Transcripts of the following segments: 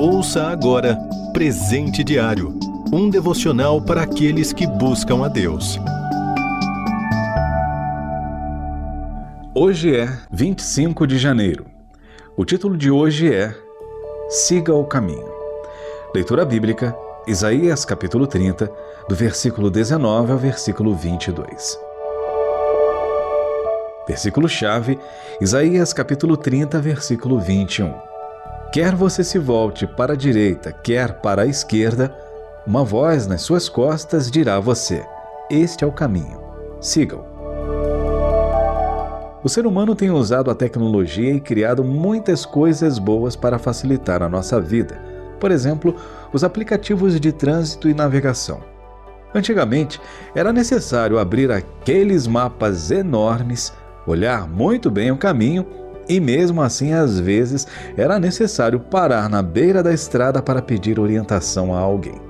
Ouça agora Presente Diário um devocional para aqueles que buscam a Deus. Hoje é 25 de janeiro. O título de hoje é Siga o Caminho. Leitura bíblica, Isaías capítulo 30, do versículo 19 ao versículo 22. Versículo-chave, Isaías capítulo 30, versículo 21. Quer você se volte para a direita, quer para a esquerda, uma voz nas suas costas dirá a você: Este é o caminho, sigam. O ser humano tem usado a tecnologia e criado muitas coisas boas para facilitar a nossa vida. Por exemplo, os aplicativos de trânsito e navegação. Antigamente, era necessário abrir aqueles mapas enormes, olhar muito bem o caminho e, mesmo assim, às vezes era necessário parar na beira da estrada para pedir orientação a alguém.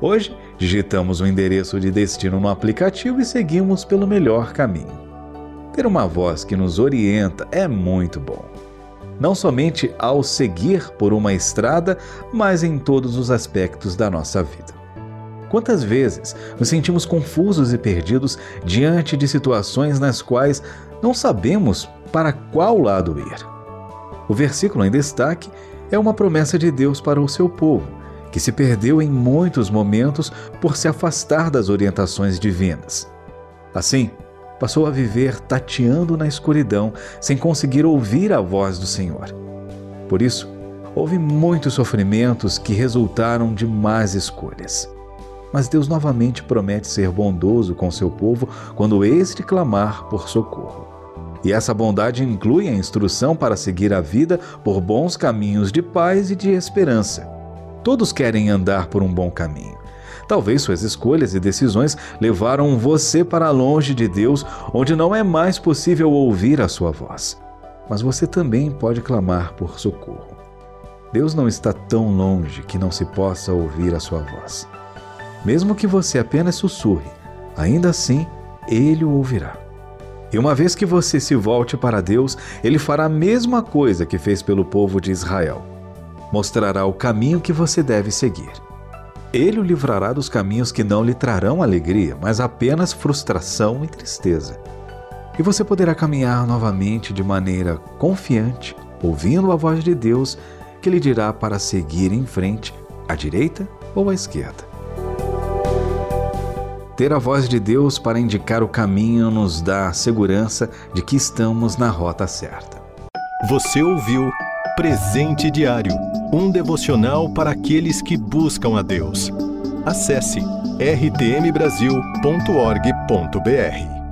Hoje, digitamos o endereço de destino no aplicativo e seguimos pelo melhor caminho. Ter uma voz que nos orienta é muito bom. Não somente ao seguir por uma estrada, mas em todos os aspectos da nossa vida. Quantas vezes nos sentimos confusos e perdidos diante de situações nas quais não sabemos para qual lado ir? O versículo em destaque é uma promessa de Deus para o seu povo que se perdeu em muitos momentos por se afastar das orientações divinas. Assim, passou a viver tateando na escuridão, sem conseguir ouvir a voz do Senhor. Por isso, houve muitos sofrimentos que resultaram de más escolhas. Mas Deus novamente promete ser bondoso com seu povo quando este clamar por socorro. E essa bondade inclui a instrução para seguir a vida por bons caminhos de paz e de esperança. Todos querem andar por um bom caminho. Talvez suas escolhas e decisões levaram você para longe de Deus, onde não é mais possível ouvir a sua voz. Mas você também pode clamar por socorro. Deus não está tão longe que não se possa ouvir a sua voz. Mesmo que você apenas sussurre, ainda assim ele o ouvirá. E uma vez que você se volte para Deus, ele fará a mesma coisa que fez pelo povo de Israel mostrará o caminho que você deve seguir. Ele o livrará dos caminhos que não lhe trarão alegria, mas apenas frustração e tristeza. E você poderá caminhar novamente de maneira confiante, ouvindo a voz de Deus que lhe dirá para seguir em frente, à direita ou à esquerda. Ter a voz de Deus para indicar o caminho nos dá a segurança de que estamos na rota certa. Você ouviu Presente Diário um devocional para aqueles que buscam a Deus. Acesse rtmbrasil.org.br.